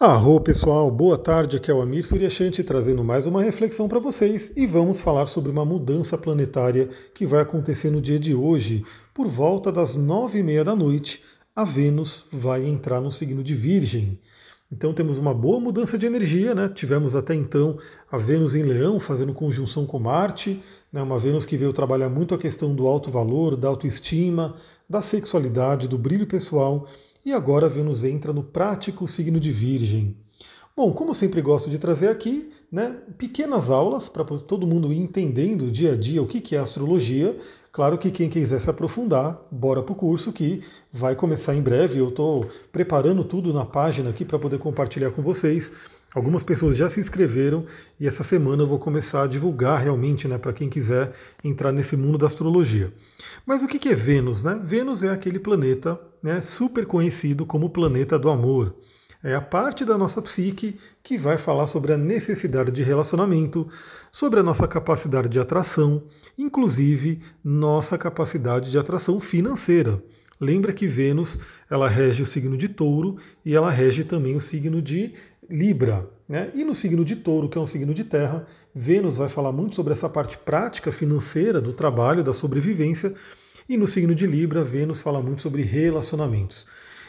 Arro pessoal, boa tarde, aqui é o Amir Suryashanti trazendo mais uma reflexão para vocês e vamos falar sobre uma mudança planetária que vai acontecer no dia de hoje, por volta das nove e meia da noite, a Vênus vai entrar no signo de Virgem. Então temos uma boa mudança de energia, né? Tivemos até então a Vênus em Leão fazendo conjunção com Marte, né? uma Vênus que veio trabalhar muito a questão do alto valor, da autoestima, da sexualidade, do brilho pessoal. E agora Vênus entra no prático signo de Virgem. Bom, como sempre gosto de trazer aqui, né, pequenas aulas para todo mundo ir entendendo dia a dia o que, que é astrologia. Claro que quem quiser se aprofundar, bora para o curso que vai começar em breve. Eu estou preparando tudo na página aqui para poder compartilhar com vocês. Algumas pessoas já se inscreveram e essa semana eu vou começar a divulgar realmente né, para quem quiser entrar nesse mundo da astrologia. Mas o que é Vênus? Né? Vênus é aquele planeta né, super conhecido como planeta do amor. É a parte da nossa psique que vai falar sobre a necessidade de relacionamento, sobre a nossa capacidade de atração, inclusive nossa capacidade de atração financeira. Lembra que Vênus ela rege o signo de Touro e ela rege também o signo de Libra. Né? E no signo de Touro, que é um signo de terra, Vênus vai falar muito sobre essa parte prática financeira do trabalho, da sobrevivência, e no signo de Libra, Vênus fala muito sobre relacionamentos.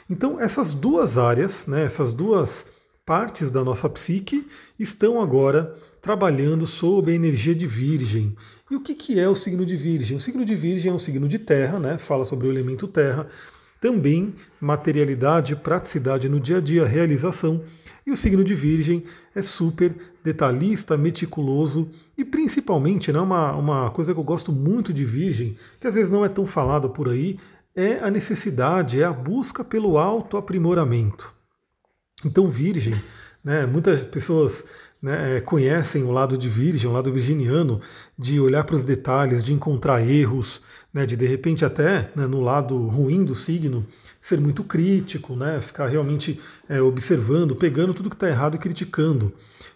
Então, essas duas áreas, né, essas duas partes da nossa psique estão agora trabalhando sob a energia de Virgem. E o que, que é o signo de Virgem? O signo de Virgem é um signo de terra, né, fala sobre o elemento terra, também materialidade, praticidade no dia a dia, realização. E o signo de Virgem é super detalhista, meticuloso e principalmente, né, uma, uma coisa que eu gosto muito de Virgem, que às vezes não é tão falada por aí, é a necessidade, é a busca pelo autoaprimoramento. Então, Virgem, né, muitas pessoas né, é, conhecem o lado de Virgem, o lado virginiano, de olhar para os detalhes, de encontrar erros, né, de de repente até né, no lado ruim do signo ser muito crítico, né, ficar realmente é, observando, pegando tudo que está errado e criticando.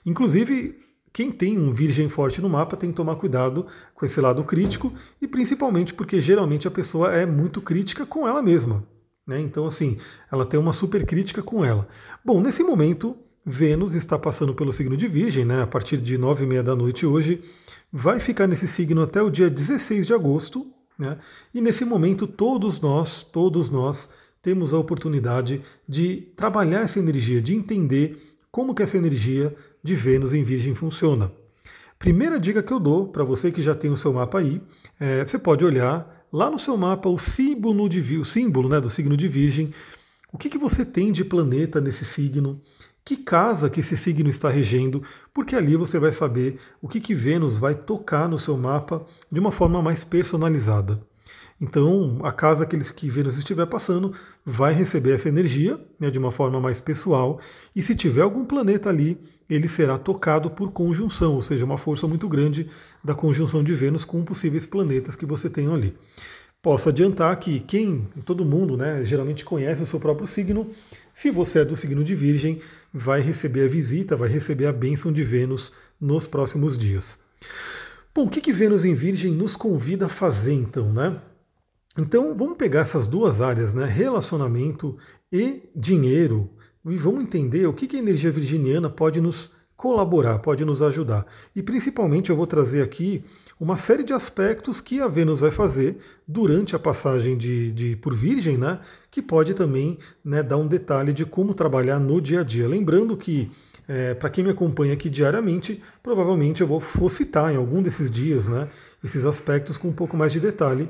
Inclusive, quem tem um virgem forte no mapa tem que tomar cuidado com esse lado crítico e principalmente porque geralmente a pessoa é muito crítica com ela mesma. Né? Então, assim, ela tem uma super crítica com ela. Bom, nesse momento, Vênus está passando pelo signo de Virgem, né? a partir de nove e meia da noite hoje, vai ficar nesse signo até o dia 16 de agosto, né? e nesse momento todos nós, todos nós, temos a oportunidade de trabalhar essa energia, de entender como que essa energia de Vênus em Virgem funciona. Primeira dica que eu dou para você que já tem o seu mapa aí, é, você pode olhar lá no seu mapa o símbolo, de, o símbolo né, do signo de Virgem, o que, que você tem de planeta nesse signo, que casa que esse signo está regendo, porque ali você vai saber o que, que Vênus vai tocar no seu mapa de uma forma mais personalizada. Então, a casa que, eles, que Vênus estiver passando vai receber essa energia né, de uma forma mais pessoal, e se tiver algum planeta ali, ele será tocado por conjunção, ou seja, uma força muito grande da conjunção de Vênus com possíveis planetas que você tem ali. Posso adiantar que quem, todo mundo, né, geralmente conhece o seu próprio signo, se você é do signo de Virgem, vai receber a visita, vai receber a bênção de Vênus nos próximos dias. Bom, o que, que Vênus em Virgem nos convida a fazer então, né? Então vamos pegar essas duas áreas, né? Relacionamento e dinheiro, e vamos entender o que, que a energia virginiana pode nos colaborar, pode nos ajudar. E principalmente eu vou trazer aqui uma série de aspectos que a Vênus vai fazer durante a passagem de, de por Virgem, né? Que pode também né, dar um detalhe de como trabalhar no dia a dia. Lembrando que é, para quem me acompanha aqui diariamente, provavelmente eu vou, citar em algum desses dias né, esses aspectos com um pouco mais de detalhe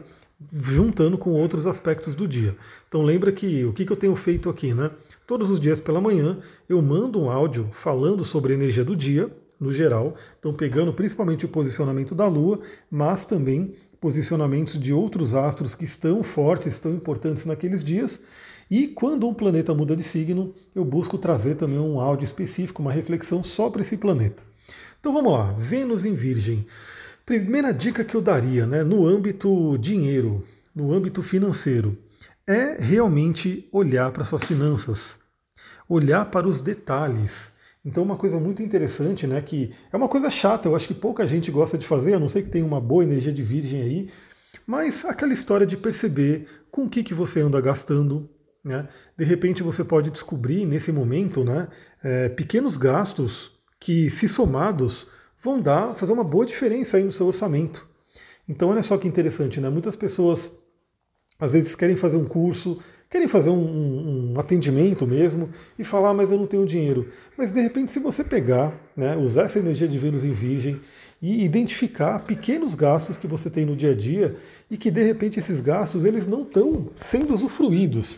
juntando com outros aspectos do dia. Então lembra que o que, eu tenho feito aqui, né? Todos os dias pela manhã eu mando um áudio falando sobre a energia do dia, no geral, então pegando principalmente o posicionamento da Lua, mas também posicionamentos de outros astros que estão fortes, estão importantes naqueles dias. E quando um planeta muda de signo, eu busco trazer também um áudio específico, uma reflexão só para esse planeta. Então vamos lá, Vênus em Virgem. Primeira dica que eu daria, né, no âmbito dinheiro, no âmbito financeiro, é realmente olhar para suas finanças, olhar para os detalhes. Então, uma coisa muito interessante, né, que é uma coisa chata, eu acho que pouca gente gosta de fazer, a não ser que tenha uma boa energia de virgem aí, mas aquela história de perceber com o que, que você anda gastando, Né? De repente você pode descobrir nesse momento né, é, pequenos gastos que, se somados, vão dar, fazer uma boa diferença aí no seu orçamento. Então olha só que interessante, né? Muitas pessoas às vezes querem fazer um curso, querem fazer um, um, um, atendimento mesmo e falar, ah, mas eu não tenho dinheiro. Mas de repente, se você pegar, né, usar essa energia de Vênus em Virgem e identificar pequenos gastos que você tem no dia a dia e que de repente esses gastos eles não estão sendo usufruídos.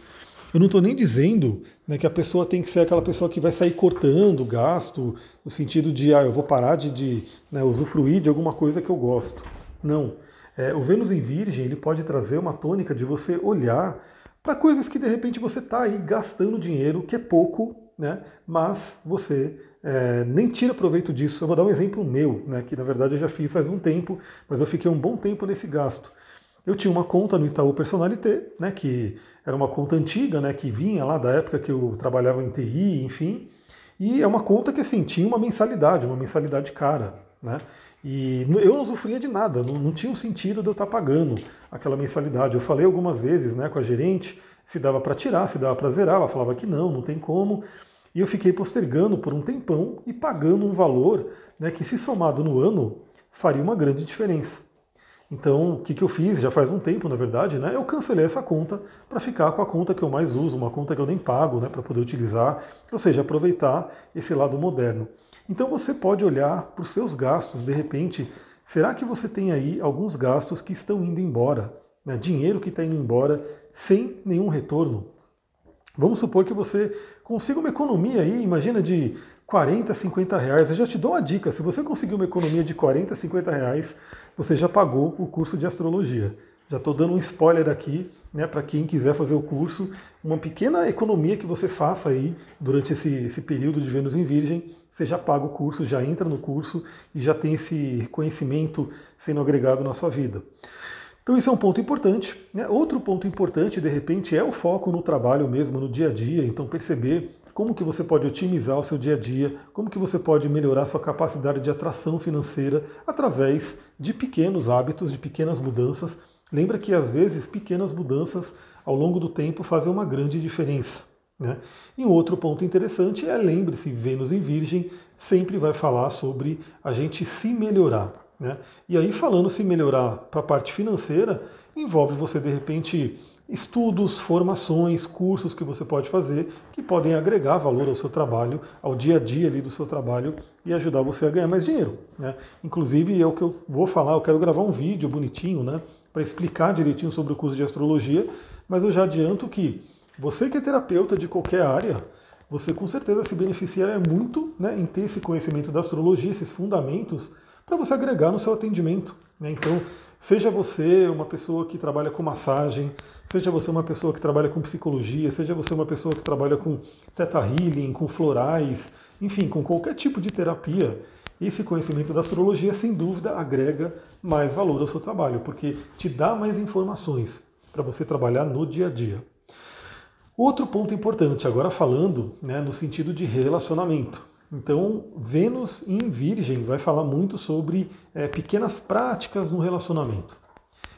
Eu não estou nem dizendo né, que a pessoa tem que ser aquela pessoa que vai sair cortando gasto, no sentido de, ah, eu vou parar de, de né, usufruir de alguma coisa que eu gosto. Não. É, o Vênus em Virgem ele pode trazer uma tônica de você olhar para coisas que de repente você está aí gastando dinheiro, que é pouco, né, mas você é, nem tira proveito disso. Eu vou dar um exemplo meu, né, que na verdade eu já fiz faz um tempo, mas eu fiquei um bom tempo nesse gasto. Eu tinha uma conta no Itaú Personalité, né, que era uma conta antiga, né, que vinha lá da época que eu trabalhava em TI, enfim, e é uma conta que assim tinha uma mensalidade, uma mensalidade cara, né? E eu não sofria de nada, não, não tinha um sentido de eu estar pagando aquela mensalidade. Eu falei algumas vezes, né, com a gerente, se dava para tirar, se dava para zerar, ela falava que não, não tem como. E eu fiquei postergando por um tempão e pagando um valor né, que, se somado no ano, faria uma grande diferença. Então, o que, que eu fiz? Já faz um tempo, na verdade, né? Eu cancelei essa conta para ficar com a conta que eu mais uso, uma conta que eu nem pago, né, para poder utilizar, ou seja, aproveitar esse lado moderno. Então, você pode olhar para os seus gastos, de repente, será que você tem aí alguns gastos que estão indo embora, né? dinheiro que está indo embora sem nenhum retorno? Vamos supor que você consiga uma economia aí, imagina de 40, 50 reais. Eu já te dou uma dica: se você conseguir uma economia de 40, 50 reais, você já pagou o curso de astrologia. Já estou dando um spoiler aqui, né, para quem quiser fazer o curso, uma pequena economia que você faça aí durante esse, esse período de Vênus em Virgem, você já paga o curso, já entra no curso e já tem esse conhecimento sendo agregado na sua vida. Então isso é um ponto importante. Né? Outro ponto importante, de repente, é o foco no trabalho mesmo, no dia a dia. Então perceber como que você pode otimizar o seu dia a dia, como que você pode melhorar sua capacidade de atração financeira através de pequenos hábitos, de pequenas mudanças. Lembra que às vezes pequenas mudanças ao longo do tempo fazem uma grande diferença. Né? E um outro ponto interessante é, lembre-se, Vênus em Virgem sempre vai falar sobre a gente se melhorar. Né? E aí, falando se melhorar para a parte financeira, envolve você de repente estudos, formações, cursos que você pode fazer que podem agregar valor ao seu trabalho, ao dia a dia ali do seu trabalho e ajudar você a ganhar mais dinheiro. Né? Inclusive é o que eu vou falar, eu quero gravar um vídeo bonitinho, né, para explicar direitinho sobre o curso de astrologia, mas eu já adianto que você que é terapeuta de qualquer área, você com certeza se beneficiaria muito né, em ter esse conhecimento da astrologia, esses fundamentos, para você agregar no seu atendimento. Né? Então, Seja você uma pessoa que trabalha com massagem, seja você uma pessoa que trabalha com psicologia, seja você uma pessoa que trabalha com teta healing, com florais, enfim, com qualquer tipo de terapia, esse conhecimento da astrologia, sem dúvida, agrega mais valor ao seu trabalho, porque te dá mais informações para você trabalhar no dia a dia. Outro ponto importante, agora falando né, no sentido de relacionamento. Então, Vênus em Virgem vai falar muito sobre é, pequenas práticas no relacionamento.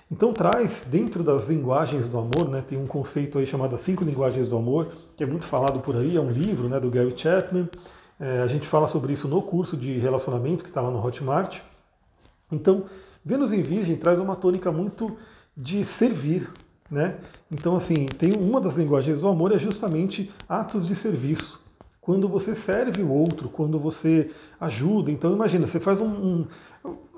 Então traz dentro das linguagens do amor, né, tem um conceito aí chamado Cinco Linguagens do Amor, que é muito falado por aí, é um livro né, do Gary Chapman. É, a gente fala sobre isso no curso de relacionamento que está lá no Hotmart. Então, Vênus em Virgem traz uma tônica muito de servir. Né? Então, assim, tem uma das linguagens do amor é justamente atos de serviço quando você serve o outro, quando você ajuda. Então imagina, você faz um, um,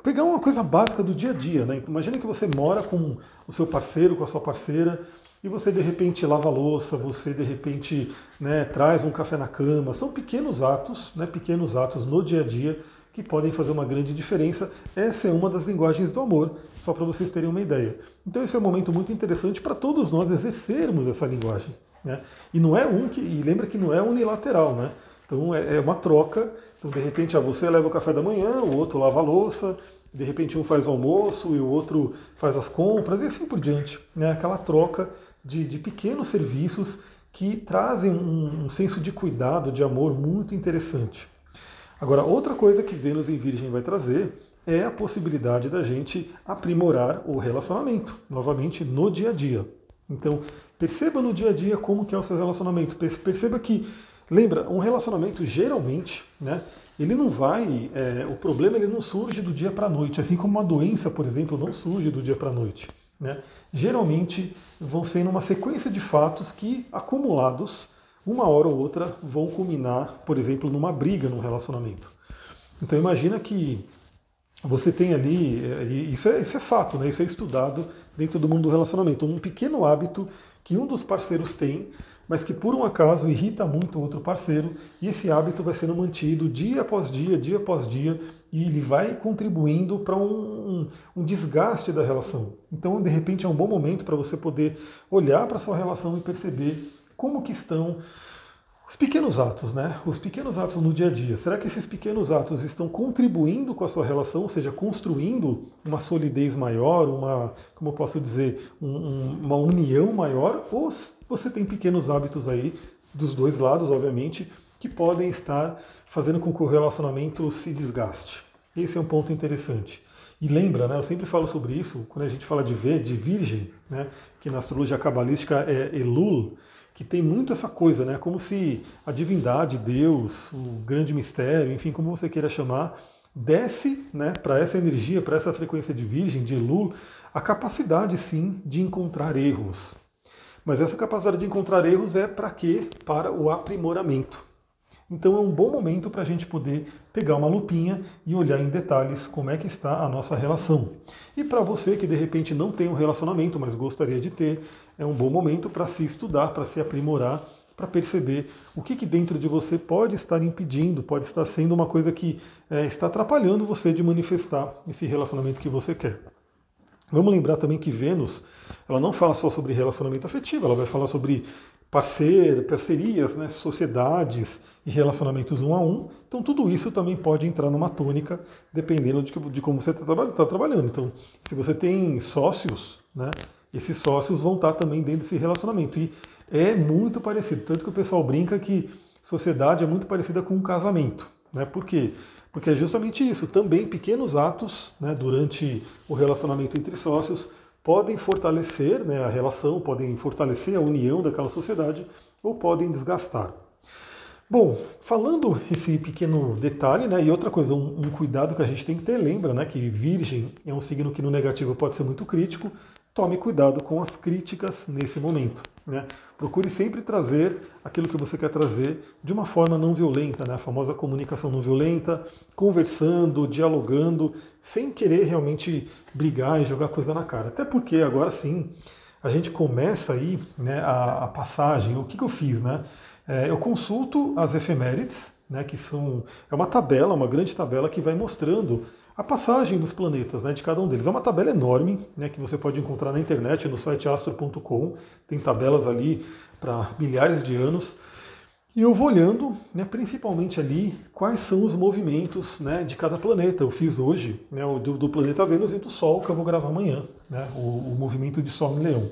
pegar uma coisa básica do dia a dia, né? Imagina que você mora com o seu parceiro, com a sua parceira, e você de repente lava a louça, você de repente né, traz um café na cama. São pequenos atos, né, pequenos atos no dia a dia que podem fazer uma grande diferença. Essa é uma das linguagens do amor, só para vocês terem uma ideia. Então esse é um momento muito interessante para todos nós exercermos essa linguagem. Né? E não é um que. E lembra que não é unilateral, né? Então é, é uma troca. Então, de repente, ah, você leva o café da manhã, o outro lava a louça, de repente um faz o almoço e o outro faz as compras, e assim por diante. Né? Aquela troca de, de pequenos serviços que trazem um, um senso de cuidado, de amor muito interessante. Agora, outra coisa que Vênus em Virgem vai trazer é a possibilidade da gente aprimorar o relacionamento, novamente no dia a dia. Então, perceba no dia a dia como que é o seu relacionamento. Perceba que, lembra, um relacionamento geralmente, né, ele não vai, é, o problema ele não surge do dia para a noite, assim como uma doença, por exemplo, não surge do dia para a noite. Né? Geralmente vão ser uma sequência de fatos que, acumulados, uma hora ou outra, vão culminar, por exemplo, numa briga no relacionamento. Então imagina que você tem ali, é, isso é, isso é fato, né? isso é estudado dentro do mundo do relacionamento, um pequeno hábito que um dos parceiros tem, mas que por um acaso irrita muito o outro parceiro, e esse hábito vai sendo mantido dia após dia, dia após dia, e ele vai contribuindo para um, um, um, desgaste da relação. Então, de repente, é um bom momento para você poder olhar para sua relação e perceber como que estão os pequenos atos, né? Os pequenos atos no dia a dia. Será que esses pequenos atos estão contribuindo com a sua relação, ou seja, construindo uma solidez maior, uma, como eu posso dizer, um, uma união maior? Ou você tem pequenos hábitos aí, dos dois lados, obviamente, que podem estar fazendo com que o relacionamento se desgaste? Esse é um ponto interessante. E lembra, né, eu sempre falo sobre isso, quando a gente fala de V, de virgem, né, que na astrologia cabalística é Elul, que tem muito essa coisa, né? Como se a divindade, Deus, o grande mistério, enfim, como você queira chamar, desce né, para essa energia, para essa frequência de Virgem, de Elul, a capacidade sim de encontrar erros. Mas essa capacidade de encontrar erros é para quê? Para o aprimoramento. Então é um bom momento para a gente poder pegar uma lupinha e olhar em detalhes como é que está a nossa relação. E para você que de repente não tem um relacionamento, mas gostaria de ter, é um bom momento para se estudar, para se aprimorar, para perceber o que, que dentro de você pode estar impedindo, pode estar sendo uma coisa que é, está atrapalhando você de manifestar esse relacionamento que você quer. Vamos lembrar também que Vênus, ela não fala só sobre relacionamento afetivo, ela vai falar sobre parceiro, parcerias, né, sociedades e relacionamentos um a um. Então tudo isso também pode entrar numa tônica, dependendo de, de como você está tá trabalhando. Então, se você tem sócios, né, esses sócios vão estar também dentro desse relacionamento. E é muito parecido. Tanto que o pessoal brinca que sociedade é muito parecida com um casamento. Né? Por quê? Porque é justamente isso. Também pequenos atos né, durante o relacionamento entre sócios podem fortalecer né, a relação, podem fortalecer a união daquela sociedade ou podem desgastar. Bom, falando esse pequeno detalhe, né, e outra coisa, um, um, cuidado que a gente tem que ter, lembra né, que Virgem é um signo que no negativo pode ser muito crítico, tome cuidado com as críticas nesse momento. Né? Procure sempre trazer aquilo que você quer trazer de uma forma não violenta, né? a famosa comunicação não violenta, conversando, dialogando, sem querer realmente brigar e jogar coisa na cara. Até porque agora sim a gente começa aí né, a, a passagem. O que, que eu fiz? Né? É, eu consulto as efemérides, né, que são é uma tabela, uma grande tabela que vai mostrando a passagem dos planetas né, de cada um deles. É uma tabela enorme né, que você pode encontrar na internet, no site astro.com. Tem tabelas ali para milhares de anos. E eu vou olhando, né, principalmente ali, quais são os movimentos né, de cada planeta. Eu fiz hoje né, o do, do, planeta Vênus e do Sol, que eu vou gravar amanhã, né, o, o movimento de Sol em Leão.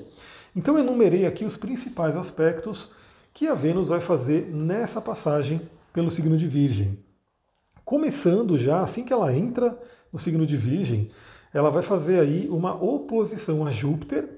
Então eu enumerei aqui os principais aspectos que a Vênus vai fazer nessa passagem pelo signo de Virgem. Começando já, assim que ela entra no signo de Virgem, ela vai fazer aí uma oposição a Júpiter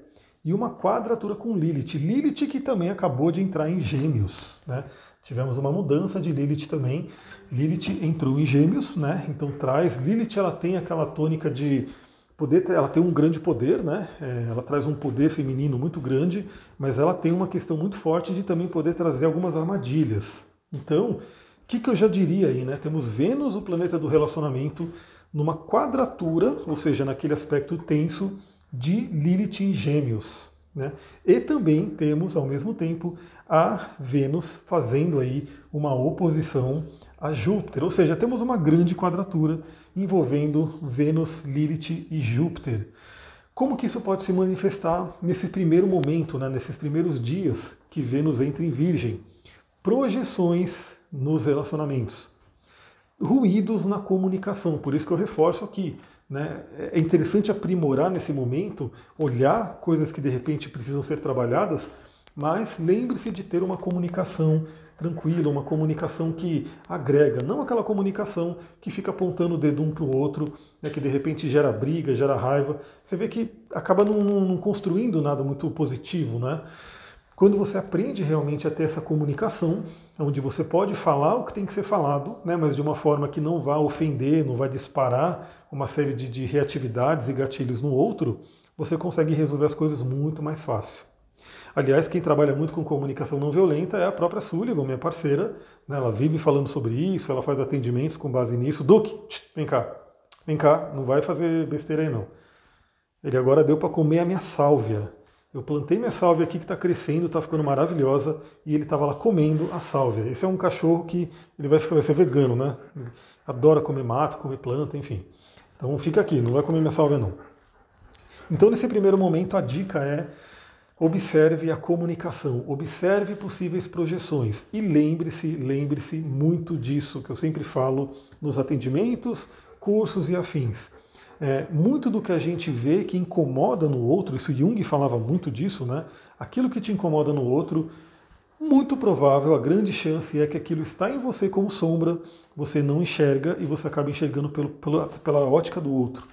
e uma quadratura com Lilith. Lilith que também acabou de entrar em Gêmeos, né? Tivemos uma mudança de Lilith também. Lilith entrou em Gêmeos, né? Então traz Lilith, ela tem aquela tônica de poder, ela tem um grande poder, né? É, ela traz um poder feminino muito grande, mas ela tem uma questão muito forte de também poder trazer algumas armadilhas. Então, o que, que eu já diria aí, né? Temos Vênus, o planeta do relacionamento, numa quadratura, ou seja, naquele aspecto tenso de Lilith em Gêmeos. Né? E também temos, ao mesmo tempo, a Vênus fazendo aí uma oposição a Júpiter, ou seja, temos uma grande quadratura envolvendo Vênus, Lilith e Júpiter. Como que isso pode se manifestar nesse primeiro momento, né, nesses primeiros dias que Vênus entra em Virgem? Projeções nos relacionamentos ruídos na comunicação. Por isso que eu reforço aqui. Né? É interessante aprimorar nesse momento, olhar coisas que de repente precisam ser trabalhadas, mas lembre-se de ter uma comunicação tranquila, uma comunicação que agrega, não aquela comunicação que fica apontando o dedo um para o outro, né, que de repente gera briga, gera raiva. Você vê que acaba não, não construindo nada muito positivo, né? Quando você aprende realmente a ter essa comunicação, onde você pode falar o que tem que ser falado, né, mas de uma forma que não vá ofender, não vai disparar uma série de, de reatividades e gatilhos no outro, você consegue resolver as coisas muito mais fácil. Aliás, quem trabalha muito com comunicação não violenta é a própria Sullivan, minha parceira. Né? Ela vive falando sobre isso, ela faz atendimentos com base nisso. Duque, vem cá, vem cá, não vai fazer besteira aí não. Ele agora deu para comer a minha sálvia. Eu plantei minha sálvia aqui que está crescendo, está ficando maravilhosa, e ele estava lá comendo a sálvia. Esse é um cachorro que ele vai, ficar, vai ser vegano, né? Adora comer mato, comer planta, enfim. Então fica aqui, não vai comer minha sálvia não. Então nesse primeiro momento a dica é Observe a comunicação, observe possíveis projeções e lembre-se, lembre-se muito disso que eu sempre falo nos atendimentos, cursos e afins. É, muito do que a gente vê que incomoda no outro, isso Jung falava muito disso, né? Aquilo que te incomoda no outro, muito provável, a grande chance é que aquilo está em você como sombra, você não enxerga e você acaba enxergando pelo, pela, pela ótica do outro.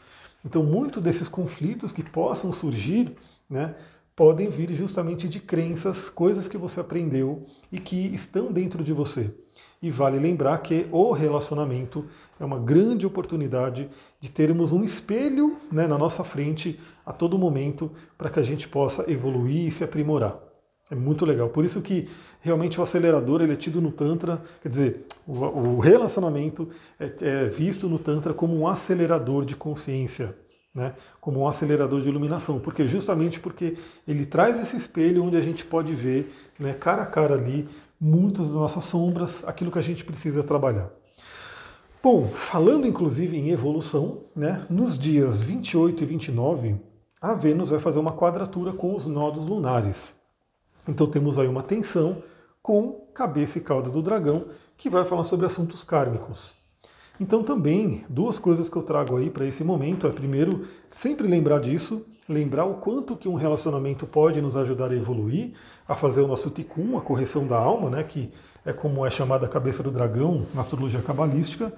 Então, muito desses conflitos que possam surgir, né? podem vir justamente de crenças, coisas que você aprendeu e que estão dentro de você. E vale lembrar que o relacionamento é uma grande oportunidade de termos um espelho né, na nossa frente a todo momento para que a gente possa evoluir e se aprimorar. É muito legal. Por isso que realmente o acelerador ele é tido no Tantra, quer dizer, o, relacionamento é, é visto no Tantra como um acelerador de consciência né, como um acelerador de iluminação, porque justamente porque ele traz esse espelho onde a gente pode ver, né, cara a cara ali, muitas das nossas sombras, aquilo que a gente precisa trabalhar. Bom, falando inclusive em evolução, né, nos dias 28 e 29, a Vênus vai fazer uma quadratura com os nodos lunares. Então temos aí uma tensão com cabeça e cauda do dragão, que vai falar sobre assuntos kármicos. Então também, duas coisas que eu trago aí para esse momento é primeiro, sempre lembrar disso, lembrar o quanto que um relacionamento pode nos ajudar a evoluir, a fazer o nosso tikkun, a correção da alma, né, que é como é chamada a cabeça do dragão na astrologia cabalística,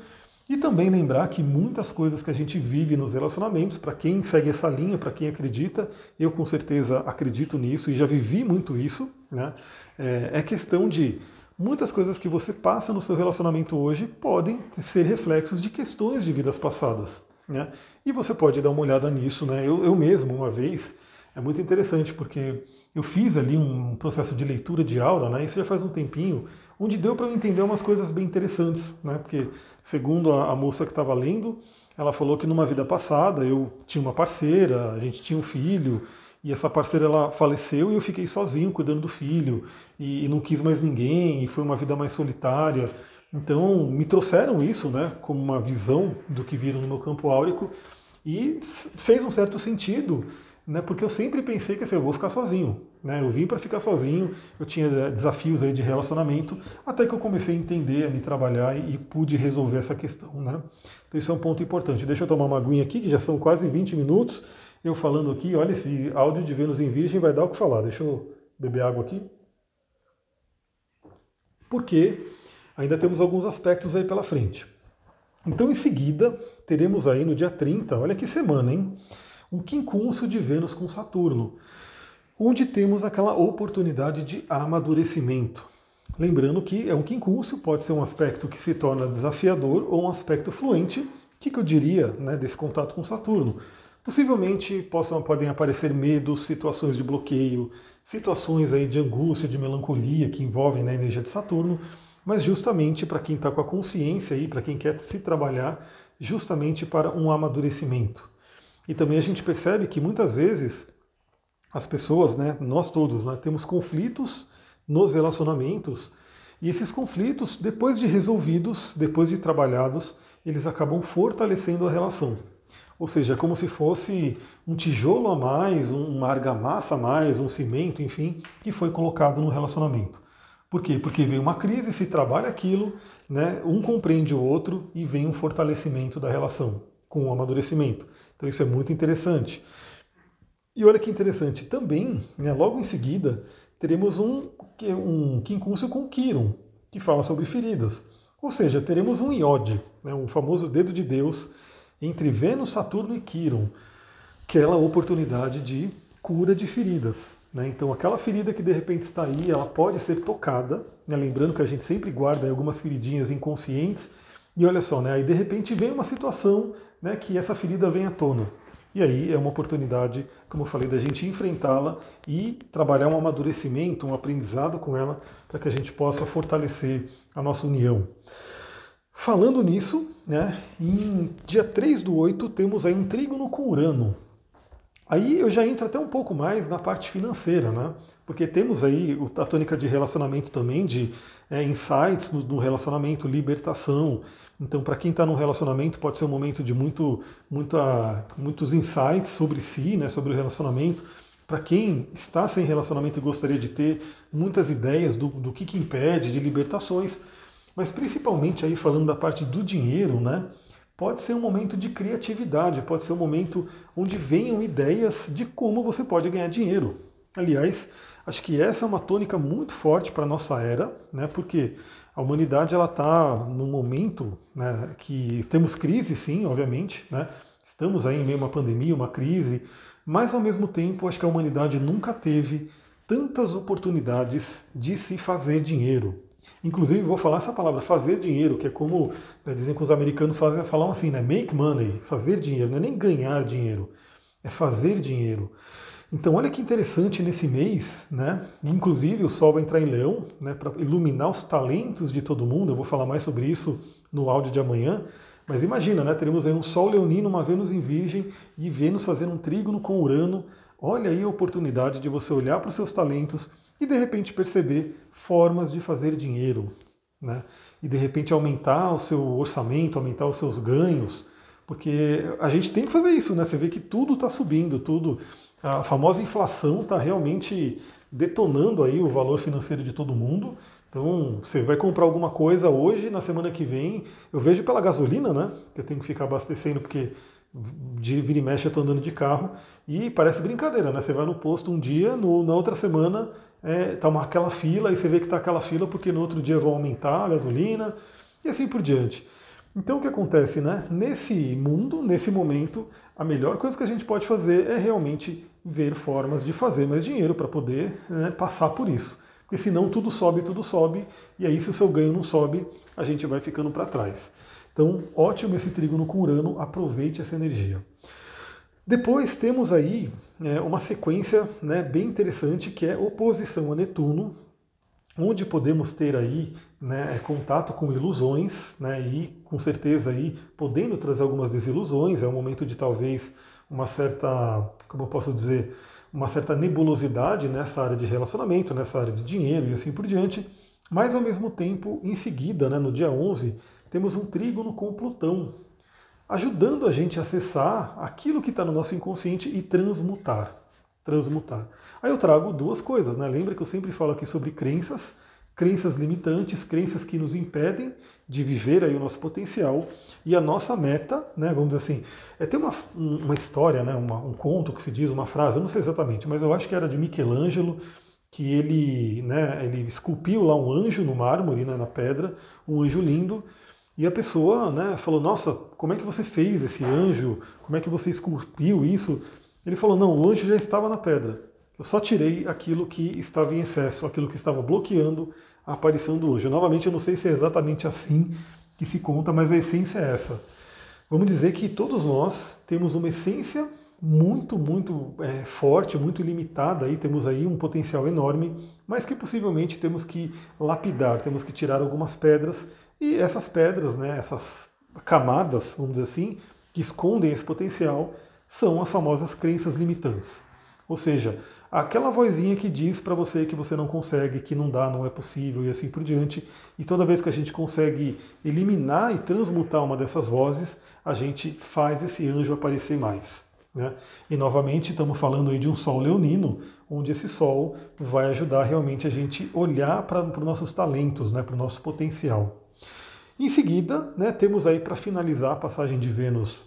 e também lembrar que muitas coisas que a gente vive nos relacionamentos, para quem segue essa linha, para quem acredita, eu com certeza acredito nisso e já vivi muito isso, né, é, é questão de muitas coisas que você passa no seu relacionamento hoje podem ser reflexos de questões de vidas passadas. Né? E você pode dar uma olhada nisso. Né? Eu, eu mesmo, uma vez, é muito interessante porque eu fiz ali um processo de leitura de aula, né? isso já faz um tempinho, onde deu para eu entender umas coisas bem interessantes. Né? Porque, segundo a, a moça que estava lendo, ela falou que numa vida passada eu tinha uma parceira, a gente tinha um filho, e essa parceira ela faleceu e eu fiquei sozinho cuidando do filho e, e não quis mais ninguém e foi uma vida mais solitária. Então me trouxeram isso, né, como uma visão do que viram no meu campo áurico e fez um certo sentido, né, porque eu sempre pensei que assim, eu vou ficar sozinho, né, eu vim para ficar sozinho, eu tinha eh, desafios aí de relacionamento, até que eu comecei a entender, a me trabalhar e, e pude resolver essa questão, né. Então isso é um ponto importante. Deixa eu tomar uma aguinha aqui, que já são quase 20 minutos eu falando aqui, olha, esse áudio de Vênus em Virgem vai dar o que falar. Deixa eu beber água aqui. Porque ainda temos alguns aspectos aí pela frente. Então, em seguida, teremos aí no dia 30, olha que semana, hein? Um quincúncio de Vênus com Saturno, onde temos aquela oportunidade de amadurecimento. Lembrando que é um quincúncio, pode ser um aspecto que se torna desafiador ou um aspecto fluente. O que, que eu diria né, desse contato com Saturno? Possivelmente possam, podem aparecer medos, situações de bloqueio, situações aí de angústia, de melancolia que envolvem né, a energia de Saturno, mas justamente para quem está com a consciência aí, para quem quer se trabalhar, justamente para um amadurecimento. E também a gente percebe que muitas vezes as pessoas, né, nós todos, né, temos conflitos nos relacionamentos e esses conflitos, depois de resolvidos, depois de trabalhados, eles acabam fortalecendo a relação. Ou seja, como se fosse um tijolo a mais, uma argamassa a mais, um cimento, enfim, que foi colocado no relacionamento. Por quê? Porque vem uma crise, se trabalha aquilo, né, um compreende o outro e vem um fortalecimento da relação com o amadurecimento. Então isso é muito interessante. E olha que interessante, também, né, logo em seguida, teremos um, um quincúncio com Quiron. que fala sobre feridas. Ou seja, teremos um iode, né, um famoso dedo de Deus, entre Vênus, Saturno e Quiron, aquela oportunidade de cura de feridas. Né? Então, aquela ferida que de repente está aí, ela pode ser tocada, né? lembrando que a gente sempre guarda algumas feridinhas inconscientes, e olha só, né? aí de repente vem uma situação né, que essa ferida vem à tona. E aí é uma oportunidade, como eu falei, da gente enfrentá-la e trabalhar um amadurecimento, um aprendizado com ela, para que a gente possa fortalecer a nossa união. Falando nisso, né, em dia 3 do 8 temos aí um trígono com Urano. Aí eu já entro até um pouco mais na parte financeira, né? Porque temos aí a tônica de relacionamento também, de é, insights no, no, relacionamento, libertação. Então, para quem está num relacionamento, pode ser um momento de muito, muita, muitos insights sobre si, né, sobre o relacionamento. Para quem está sem relacionamento e gostaria de ter muitas ideias do, do que, que impede, de libertações. Mas principalmente aí falando da parte do dinheiro, né? Pode ser um momento de criatividade, pode ser um momento onde venham ideias de como você pode ganhar dinheiro. Aliás, acho que essa é uma tônica muito forte para a nossa era, né? Porque a humanidade ela está num momento né, que temos crise, sim, obviamente, né? Estamos aí em meio a uma pandemia, uma crise, mas ao mesmo tempo acho que a humanidade nunca teve tantas oportunidades de se fazer dinheiro. Inclusive, vou falar essa palavra, fazer dinheiro, que é como né, dizem que os americanos fazem, falam assim, né? Make money, fazer dinheiro, não é nem ganhar dinheiro, é fazer dinheiro. Então, olha que interessante nesse mês, né? Inclusive, o Sol vai entrar em Leão, né, para iluminar os talentos de todo mundo. Eu vou falar mais sobre isso no áudio de amanhã. Mas imagina, né? Teremos aí um Sol leonino, uma Vênus em Virgem e Vênus fazendo um trígono com Urano. Olha aí a oportunidade de você olhar para os seus talentos e de repente perceber formas de fazer dinheiro, né? E de repente aumentar o seu orçamento, aumentar os seus ganhos, porque a gente tem que fazer isso, né? Você vê que tudo está subindo, tudo a famosa inflação está realmente detonando aí o valor financeiro de todo mundo. Então, você vai comprar alguma coisa hoje, na semana que vem, eu vejo pela gasolina, né? Que eu tenho que ficar abastecendo porque de vira e mexe eu estou andando de carro e parece brincadeira, né? Você vai no posto um dia, no, na outra semana é, tá uma, aquela fila e você vê que está aquela fila porque no outro dia vão aumentar a gasolina e assim por diante. Então o que acontece, né? Nesse mundo, nesse momento, a melhor coisa que a gente pode fazer é realmente ver formas de fazer mais dinheiro para poder né, passar por isso. Porque senão tudo sobe, tudo sobe, e aí se o seu ganho não sobe, a gente vai ficando para trás. Então, ótimo esse trígono com Urano, aproveite essa energia. Depois temos aí é, uma sequência né, bem interessante que é oposição a Netuno, onde podemos ter aí né, contato com ilusões, né, e com certeza aí podendo trazer algumas desilusões, é um momento de talvez uma certa, como eu posso dizer, uma certa nebulosidade nessa área de relacionamento, nessa área de dinheiro e assim por diante, mas ao mesmo tempo, em seguida, né, no dia 11, temos um trígono com Plutão, ajudando a gente a acessar aquilo que está no nosso inconsciente e transmutar. Transmutar. Aí eu trago duas coisas, né? Lembra que eu sempre falo aqui sobre crenças, crenças limitantes, crenças que nos impedem de viver aí o nosso potencial. E a nossa meta, né, vamos dizer assim, é ter uma, uma história, né, uma, um conto que se diz, uma frase, eu não sei exatamente, mas eu acho que era de Michelangelo, que ele, né, ele esculpiu lá um anjo no mármore, né, na pedra, um anjo lindo, e a pessoa né, falou, nossa, como é que você fez esse anjo? Como é que você esculpiu isso? Ele falou, não, o anjo já estava na pedra. Eu só tirei aquilo que estava em excesso, aquilo que estava bloqueando a aparição do anjo. Novamente, eu não sei se é exatamente assim que se conta, mas a essência é essa. Vamos dizer que todos nós temos uma essência muito, muito é, forte, muito limitada, aí temos aí um potencial enorme, mas que possivelmente temos que lapidar, temos que tirar algumas pedras, e essas pedras, né, essas camadas, vamos dizer assim, que escondem esse potencial, são as famosas crenças limitantes. Ou seja, aquela vozinha que diz para você que você não consegue, que não dá, não é possível e assim por diante. E toda vez que a gente consegue eliminar e transmutar uma dessas vozes, a gente faz esse anjo aparecer mais. Né? E novamente estamos falando aí de um sol leonino, onde esse sol vai ajudar realmente a gente olhar para os nossos talentos, né, para o nosso potencial. Em seguida, né, temos aí para finalizar a passagem de Vênus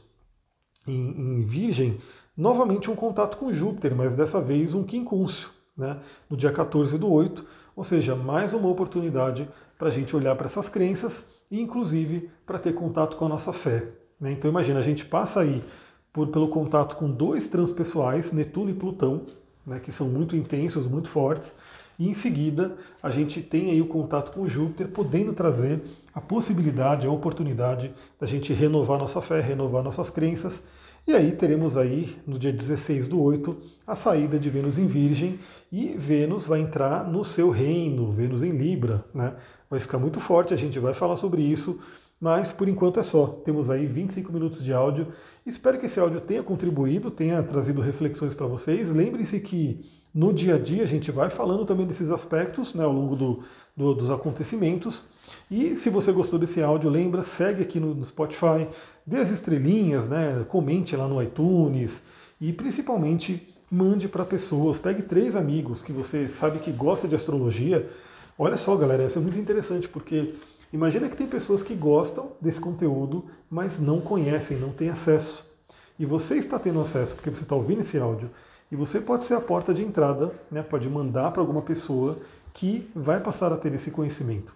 em, em Virgem, novamente um contato com Júpiter, mas dessa vez um quincúncio, né, no dia 14 do 8, Ou seja, mais uma oportunidade para a gente olhar para essas crenças e, inclusive, para ter contato com a nossa fé. Né? Então, imagina, a gente passa aí por, pelo contato com dois transpessoais, Netuno e Plutão, né, que são muito intensos, muito fortes, e em seguida a gente tem aí o contato com Júpiter, podendo trazer a possibilidade, a oportunidade da gente renovar nossa fé, renovar nossas crenças. E aí teremos aí, no dia 16 do 8, a saída de Vênus em Virgem e Vênus vai entrar no seu reino, Vênus em Libra, né? Vai ficar muito forte, a gente vai falar sobre isso, mas por enquanto é só. Temos aí 25 minutos de áudio. Espero que esse áudio tenha contribuído, tenha trazido reflexões para vocês. Lembre-se que no dia a dia a gente vai falando também desses aspectos né, ao longo do, do, dos acontecimentos. E se você gostou desse áudio, lembra, segue aqui no, no Spotify, dê as estrelinhas, né, comente lá no iTunes e principalmente mande para pessoas. Pegue três amigos que você sabe que gosta de astrologia. Olha só, galera, isso é muito interessante porque imagina que tem pessoas que gostam desse conteúdo, mas não conhecem, não têm acesso. E você está tendo acesso porque você está ouvindo esse áudio. E você pode ser a porta de entrada, né? pode mandar para alguma pessoa que vai passar a ter esse conhecimento.